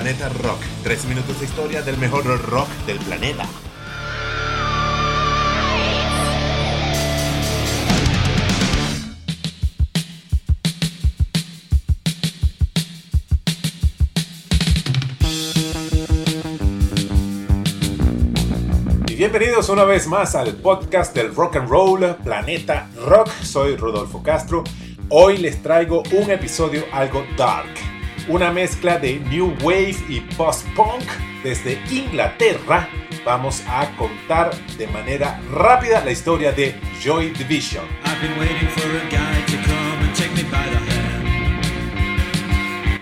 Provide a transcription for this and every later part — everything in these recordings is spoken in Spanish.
Planeta Rock. Tres minutos de historia del mejor rock del planeta. Y Bienvenidos una vez más al podcast del rock and roll Planeta Rock. Soy Rodolfo Castro. Hoy les traigo un episodio algo dark una mezcla de New Wave y Post-Punk desde Inglaterra. Vamos a contar de manera rápida la historia de Joy Division.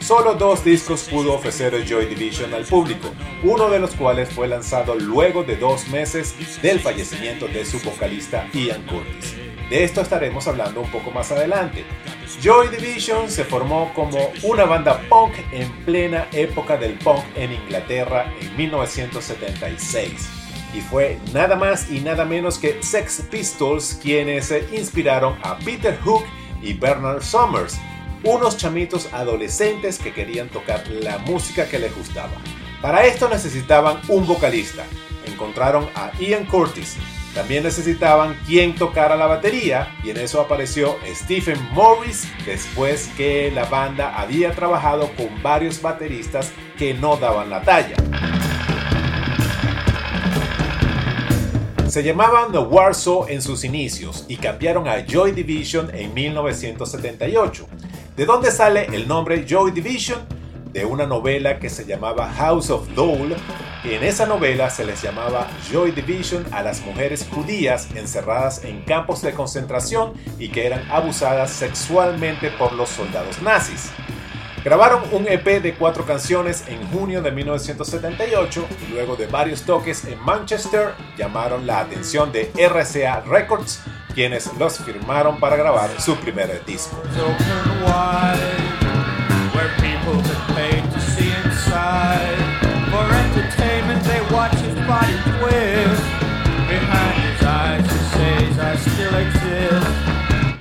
Solo dos discos pudo ofrecer Joy Division al público, uno de los cuales fue lanzado luego de dos meses del fallecimiento de su vocalista Ian Curtis. De esto estaremos hablando un poco más adelante. Joy Division se formó como una banda punk en plena época del punk en Inglaterra en 1976 y fue nada más y nada menos que Sex Pistols quienes inspiraron a Peter Hook y Bernard Summers, unos chamitos adolescentes que querían tocar la música que les gustaba. Para esto necesitaban un vocalista. Encontraron a Ian Curtis, también necesitaban quien tocara la batería y en eso apareció Stephen Morris después que la banda había trabajado con varios bateristas que no daban la talla. Se llamaban The Warsaw en sus inicios y cambiaron a Joy Division en 1978. ¿De dónde sale el nombre Joy Division? De una novela que se llamaba House of Dole en esa novela se les llamaba Joy Division a las mujeres judías encerradas en campos de concentración y que eran abusadas sexualmente por los soldados nazis. Grabaron un EP de cuatro canciones en junio de 1978 y luego de varios toques en Manchester llamaron la atención de RCA Records, quienes los firmaron para grabar su primer disco.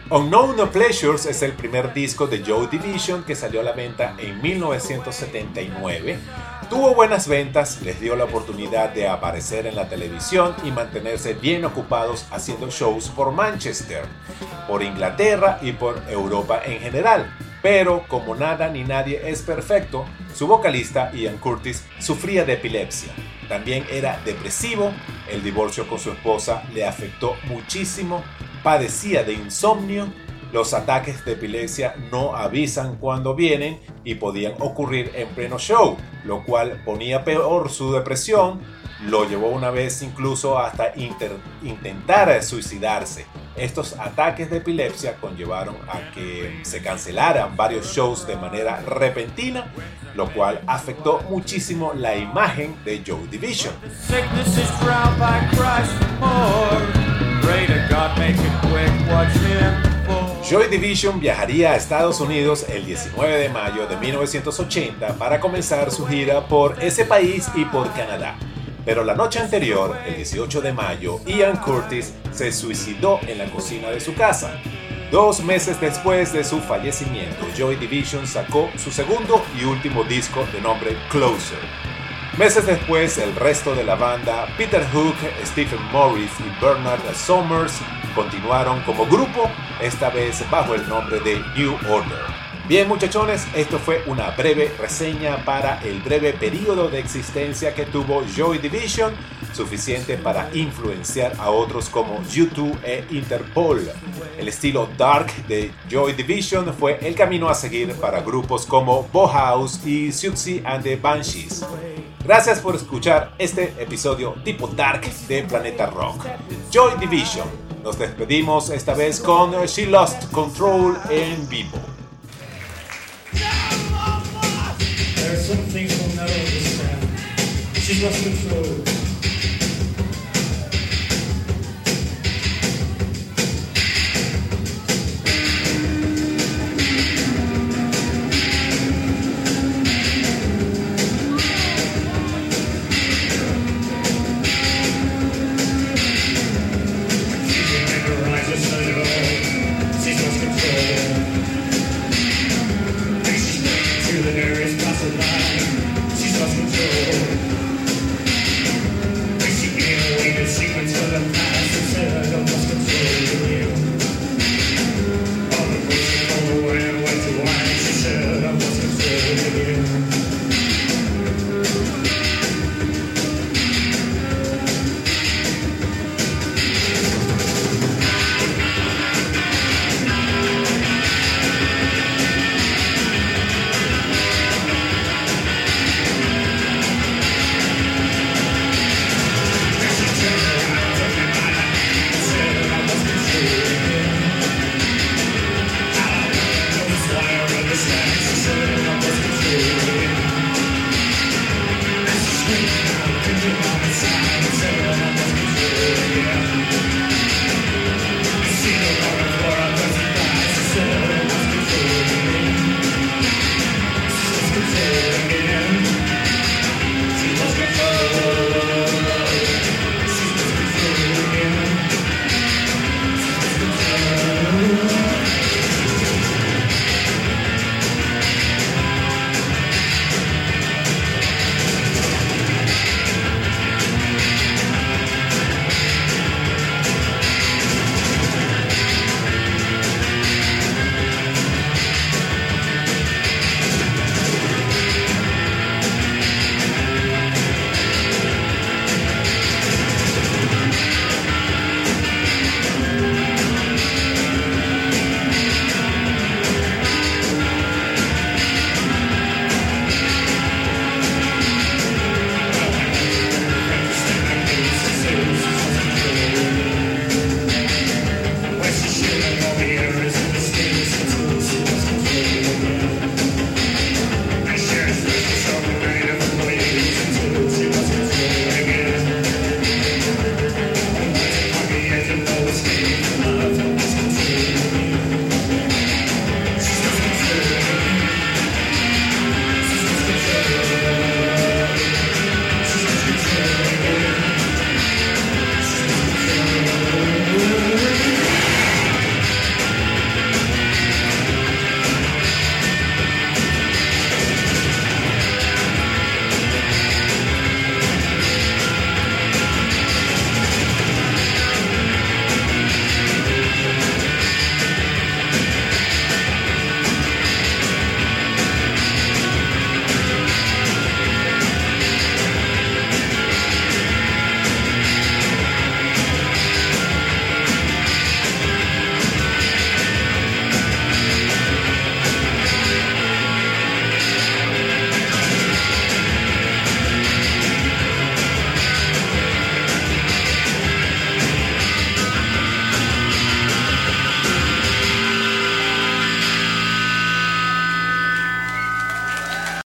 Unknown No Pleasures es el primer disco de Joe Division que salió a la venta en 1979. Tuvo buenas ventas, les dio la oportunidad de aparecer en la televisión y mantenerse bien ocupados haciendo shows por Manchester, por Inglaterra y por Europa en general. Pero como nada ni nadie es perfecto, su vocalista Ian Curtis sufría de epilepsia. También era depresivo, el divorcio con su esposa le afectó muchísimo, padecía de insomnio, los ataques de epilepsia no avisan cuando vienen y podían ocurrir en pleno show, lo cual ponía peor su depresión, lo llevó una vez incluso hasta intentar suicidarse. Estos ataques de epilepsia conllevaron a que se cancelaran varios shows de manera repentina, lo cual afectó muchísimo la imagen de Joe Division. Joy Division viajaría a Estados Unidos el 19 de mayo de 1980 para comenzar su gira por ese país y por Canadá. Pero la noche anterior, el 18 de mayo, Ian Curtis se suicidó en la cocina de su casa. Dos meses después de su fallecimiento, Joy Division sacó su segundo y último disco de nombre Closer. Meses después, el resto de la banda, Peter Hook, Stephen Morris y Bernard Somers, continuaron como grupo, esta vez bajo el nombre de New Order. Bien muchachones, esto fue una breve reseña para el breve periodo de existencia que tuvo Joy Division, suficiente para influenciar a otros como YouTube e Interpol. El estilo dark de Joy Division fue el camino a seguir para grupos como Bauhaus y Siouxsie and the Banshees. Gracias por escuchar este episodio tipo dark de Planeta Rock. Joy Division. Nos despedimos esta vez con She Lost Control en vivo. There are some things we'll never understand. She lost control.